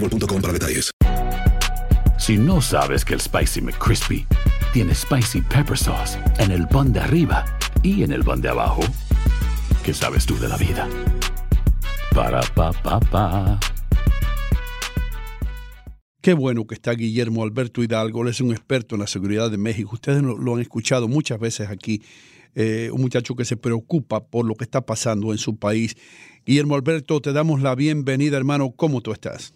boostmobile.com para detalles. Si no sabes que el Spicy McCrispy tiene Spicy Pepper Sauce en el pan de arriba y en el pan de abajo, ¿qué sabes tú de la vida? Para, pa, pa, pa. Qué bueno que está Guillermo Alberto Hidalgo, él es un experto en la seguridad de México. Ustedes lo, lo han escuchado muchas veces aquí, eh, un muchacho que se preocupa por lo que está pasando en su país. Guillermo Alberto, te damos la bienvenida, hermano. ¿Cómo tú estás?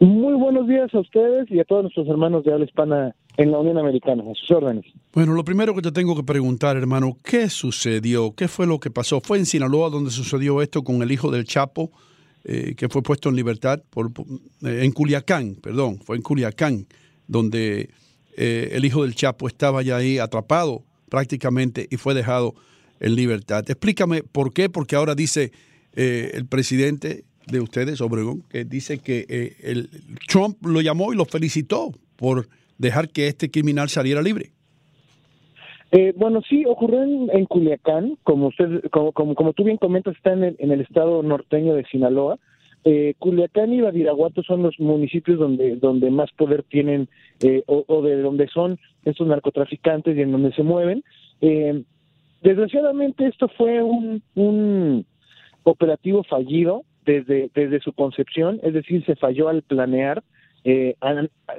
Muy buenos días a ustedes y a todos nuestros hermanos de habla hispana en la Unión Americana, a sus órdenes. Bueno, lo primero que te tengo que preguntar, hermano, ¿qué sucedió? ¿Qué fue lo que pasó? ¿Fue en Sinaloa donde sucedió esto con el hijo del Chapo, eh, que fue puesto en libertad? Por, eh, en Culiacán, perdón, fue en Culiacán, donde eh, el hijo del Chapo estaba ya ahí atrapado prácticamente y fue dejado en libertad. Explícame por qué, porque ahora dice eh, el presidente de ustedes, Obregón, que dice que eh, el, Trump lo llamó y lo felicitó por dejar que este criminal saliera libre. Eh, bueno, sí, ocurrió en, Culiacán, como usted, como, como, como tú bien comentas, está en el, en el estado norteño de Sinaloa. Eh, Culiacán y Badiraguato son los municipios donde, donde más poder tienen eh, o, de donde son estos narcotraficantes y en donde se mueven. Eh, desgraciadamente esto fue un operativo fallido desde, desde su concepción, es decir, se falló al planear. Eh,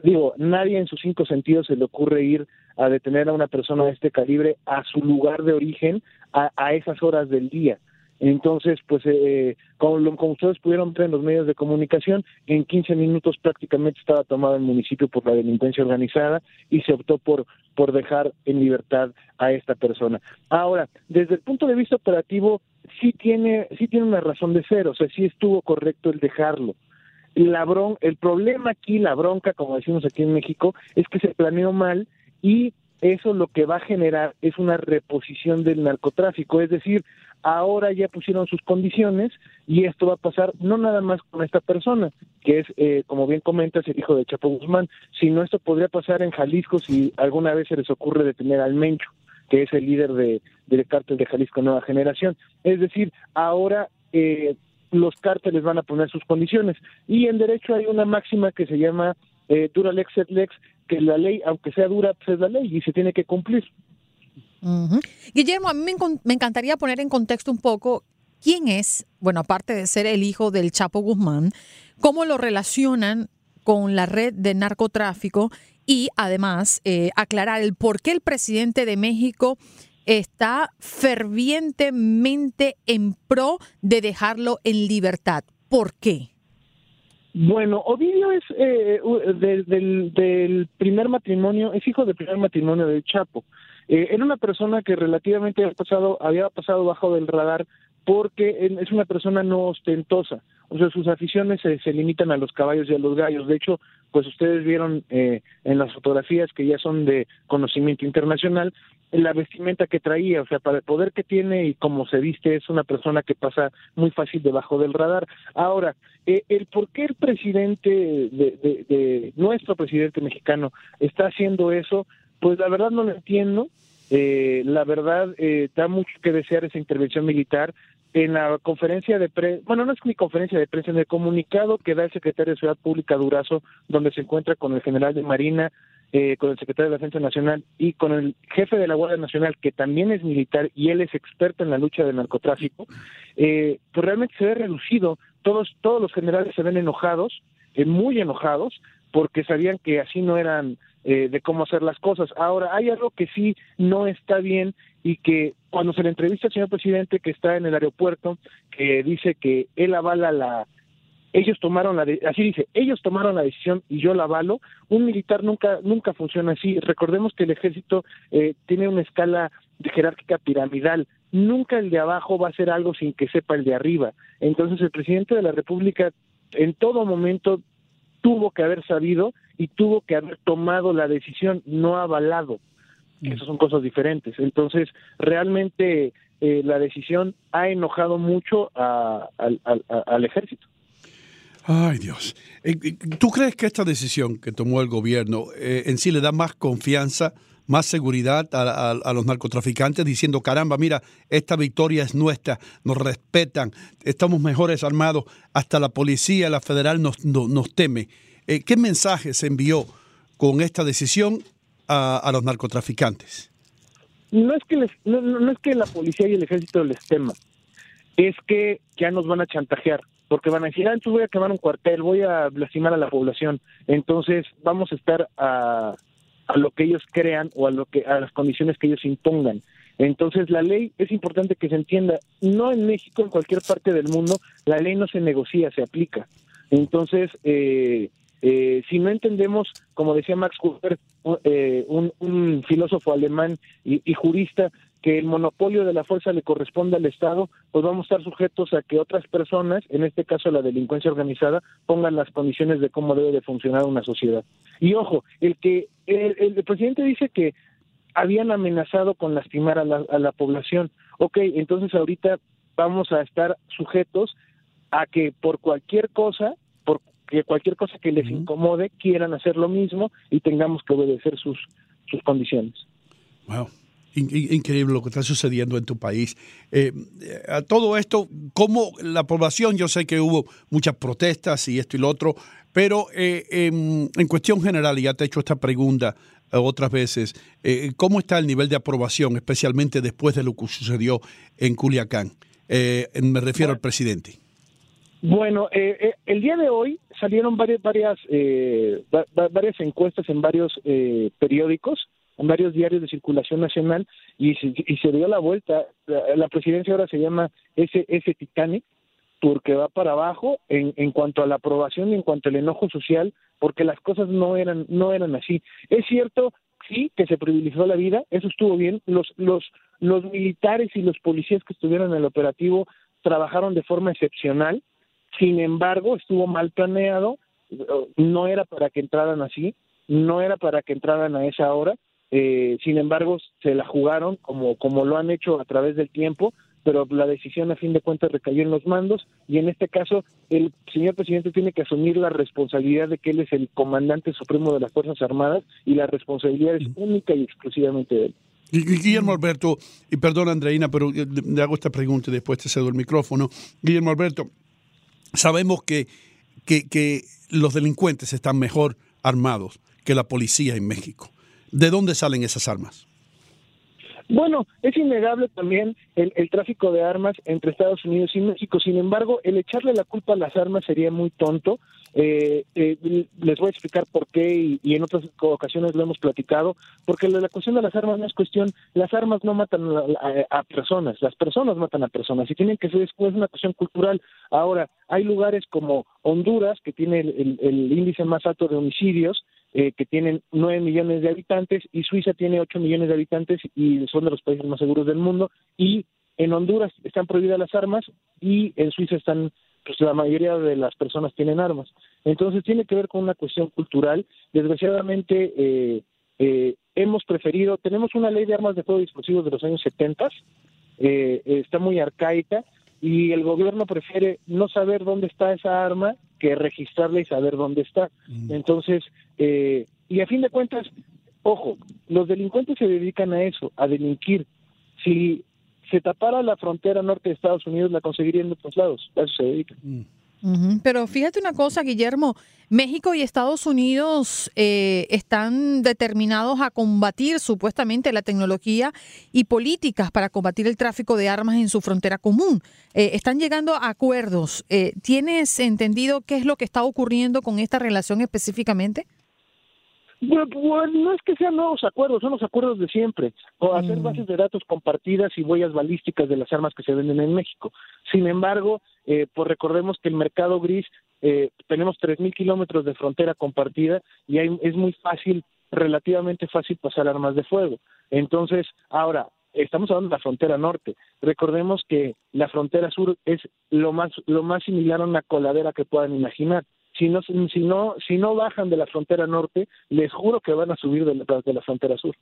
digo, nadie en sus cinco sentidos se le ocurre ir a detener a una persona de este calibre a su lugar de origen a, a esas horas del día. Entonces, pues, eh, como, como ustedes pudieron ver en los medios de comunicación, en 15 minutos prácticamente estaba tomado el municipio por la delincuencia organizada y se optó por, por dejar en libertad a esta persona. Ahora, desde el punto de vista operativo, sí tiene, sí tiene una razón de ser, o sea, sí estuvo correcto el dejarlo la bron el problema aquí, la bronca, como decimos aquí en México, es que se planeó mal y eso lo que va a generar es una reposición del narcotráfico, es decir, ahora ya pusieron sus condiciones y esto va a pasar no nada más con esta persona, que es, eh, como bien comentas, el hijo de Chapo Guzmán, sino esto podría pasar en Jalisco si alguna vez se les ocurre detener al Mencho, que es el líder de, del cártel de Jalisco Nueva Generación. Es decir, ahora eh, los cárteles van a poner sus condiciones. Y en derecho hay una máxima que se llama eh, dura lex lex, que la ley, aunque sea dura, pues es la ley y se tiene que cumplir. Guillermo, a mí me, me encantaría poner en contexto un poco quién es, bueno, aparte de ser el hijo del Chapo Guzmán, cómo lo relacionan con la red de narcotráfico y además eh, aclarar el por qué el presidente de México está fervientemente en pro de dejarlo en libertad. ¿Por qué? Bueno, Ovidio es eh, del, primer matrimonio, es hijo del primer matrimonio del Chapo. Eh, era una persona que relativamente había pasado, había pasado bajo del radar porque es una persona no ostentosa. o sea, sus aficiones se, se limitan a los caballos y a los gallos. De hecho, pues ustedes vieron eh, en las fotografías que ya son de conocimiento internacional, la vestimenta que traía, o sea, para el poder que tiene y cómo se viste, es una persona que pasa muy fácil debajo del radar. Ahora, eh, el por qué el presidente de, de, de, nuestro presidente mexicano está haciendo eso, pues la verdad no lo entiendo. Eh, la verdad eh, da mucho que desear esa intervención militar en la conferencia de prensa, bueno, no es mi conferencia de prensa, en el comunicado que da el secretario de Ciudad Pública Durazo, donde se encuentra con el general de Marina, eh, con el secretario de Defensa Nacional y con el jefe de la Guardia Nacional, que también es militar y él es experto en la lucha del narcotráfico, eh, pues realmente se ve reducido. Todos, todos los generales se ven enojados, eh, muy enojados, porque sabían que así no eran eh, de cómo hacer las cosas. Ahora, hay algo que sí no está bien y que cuando se le entrevista al señor presidente que está en el aeropuerto, que dice que él avala la, ellos tomaron la, así dice, ellos tomaron la decisión y yo la avalo. Un militar nunca, nunca funciona así. Recordemos que el ejército eh, tiene una escala jerárquica piramidal. Nunca el de abajo va a hacer algo sin que sepa el de arriba. Entonces el presidente de la República en todo momento tuvo que haber sabido y tuvo que haber tomado la decisión, no avalado. Esas son cosas diferentes. Entonces, realmente eh, la decisión ha enojado mucho a, al, al, al ejército. Ay, Dios. Eh, ¿Tú crees que esta decisión que tomó el gobierno eh, en sí le da más confianza, más seguridad a, a, a, los narcotraficantes diciendo, caramba, mira, esta victoria es nuestra, nos respetan, estamos mejores armados, hasta la policía, la federal nos, no, nos teme? Eh, ¿Qué mensaje se envió con esta decisión a, a los narcotraficantes? No es, que les, no, es que la policía y el ejército les teman, es que ya nos van a chantajear porque van a decir, ah, entonces voy a quemar un cuartel, voy a lastimar a la población, entonces vamos a estar a, a lo que ellos crean o a lo que a las condiciones que ellos impongan. Entonces la ley es importante que se entienda, no en México, en cualquier parte del mundo, la ley no se negocia, se aplica. Entonces, eh, eh, si no entendemos, como decía Max Weber, eh, un, filósofo alemán y, y, jurista, que el monopolio de la fuerza le corresponde al Estado, pues vamos a estar sujetos a que otras personas, en este caso la delincuencia organizada, pongan las condiciones de cómo debe de funcionar una sociedad. Y ojo, el que el, el presidente dice que habían amenazado con lastimar a la, a la población. Ok, entonces ahorita vamos a estar sujetos a que por cualquier cosa, que cualquier cosa que les incomode, quieran hacer lo mismo y tengamos que obedecer sus, sus condiciones. Wow. Increíble lo que está sucediendo en tu país. Eh, a todo esto, ¿cómo la población, yo sé que hubo muchas protestas y esto y lo otro, pero eh, en, en, cuestión general, y ya te he hecho esta pregunta otras veces, eh, ¿cómo está el nivel de aprobación, especialmente después de lo que sucedió en Culiacán? Eh, me refiero bueno, al presidente. Bueno, eh, el día de hoy salieron varias, varias, varias encuestas en varios periódicos en varios diarios de circulación nacional y se, y se dio la vuelta. La, presidencia ahora se llama ese Titanic porque va para abajo en, en cuanto a la aprobación y en cuanto al enojo social, porque las cosas no eran, no eran así. Es cierto, sí, que se privilegió la vida, eso estuvo bien. Los, los, los militares y los policías que estuvieron en el operativo trabajaron de forma excepcional, sin embargo, estuvo mal planeado, no era para que entraran así, no era para que entraran a esa hora, eh, sin embargo, se la jugaron como, como lo han hecho a través del tiempo, pero la decisión a fin de cuentas recayó en los mandos y en este caso el señor presidente tiene que asumir la responsabilidad de que él es el comandante supremo de las Fuerzas Armadas y la responsabilidad es única y exclusivamente de él. Guillermo Alberto, y perdón Andreina, pero le hago esta pregunta y después te cedo el micrófono. Guillermo Alberto, sabemos que, que, los delincuentes están mejor armados que la policía en México. ¿De dónde salen esas armas? Bueno, es innegable también el, el, tráfico de armas entre Estados Unidos y México. Sin embargo, el echarle la culpa a las armas sería muy tonto. Eh, eh, les voy a explicar por qué y, en otras ocasiones lo hemos platicado. Porque la, cuestión de las armas no es cuestión, las armas no matan a, a, a personas, las personas matan a personas y tienen que ser es una cuestión cultural. Ahora, hay lugares como Honduras, que tiene el índice más alto de homicidios, eh, que tienen nueve millones de habitantes y Suiza tiene ocho millones de habitantes y son de los países más seguros del mundo y en Honduras están prohibidas las armas y en Suiza están pues la mayoría de las personas tienen armas. Entonces tiene que ver con una cuestión cultural. Desgraciadamente eh, eh, hemos preferido, tenemos una ley de armas de fuego explosivos de los años 70, eh, está muy arcaica y el gobierno prefiere no saber dónde está esa arma que registrarla y saber dónde está. Entonces, eh, y a fin de cuentas, ojo, los delincuentes se dedican a eso, a delinquir. Si se tapara la frontera norte de Estados Unidos, la conseguirían de otros lados. A eso se dedican. Pero fíjate una cosa, Guillermo, México y Estados Unidos eh, están determinados a combatir supuestamente la tecnología y políticas para combatir el tráfico de armas en su frontera común. Eh, están llegando a acuerdos. Eh, ¿Tienes entendido qué es lo que está ocurriendo con esta relación específicamente? Bueno, bueno, no es que sean nuevos acuerdos, son los acuerdos de siempre, o hacer bases de datos compartidas y huellas balísticas de las armas que se venden en México. Sin embargo, eh, pues recordemos que el mercado gris, eh, tenemos 3.000 kilómetros de frontera compartida y hay, es muy fácil, relativamente fácil pasar armas de fuego. Entonces, ahora, estamos hablando de la frontera norte. Recordemos que la frontera sur es lo más, lo más similar a una coladera que puedan imaginar si no, si no, si no bajan de la frontera norte, les juro que van a subir de la, frontera sur.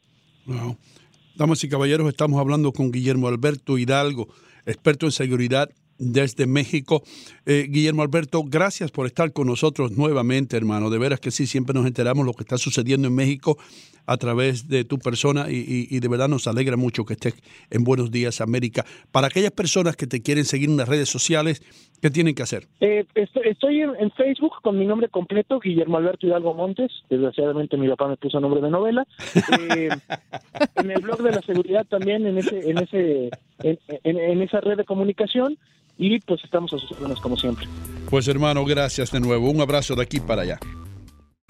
Damas y caballeros, estamos hablando con Guillermo Alberto Hidalgo, experto en seguridad desde México. Eh, Guillermo Alberto, gracias por estar con nosotros nuevamente, hermano. De veras que sí, siempre nos enteramos lo que está sucediendo en México a través de tu persona y, de verdad nos alegra mucho que estés en Buenos Días América. Para aquellas personas que te quieren seguir en las redes sociales, ¿qué tienen que hacer? Eh, estoy, en, Facebook con mi nombre completo, Guillermo Alberto Hidalgo Montes. Desgraciadamente mi papá me puso nombre de novela. Eh, en el blog de la seguridad también, en ese, en ese, en, esa red de comunicación y pues estamos a sus órdenes como siempre. Pues hermano, gracias de nuevo. Un abrazo de aquí para allá.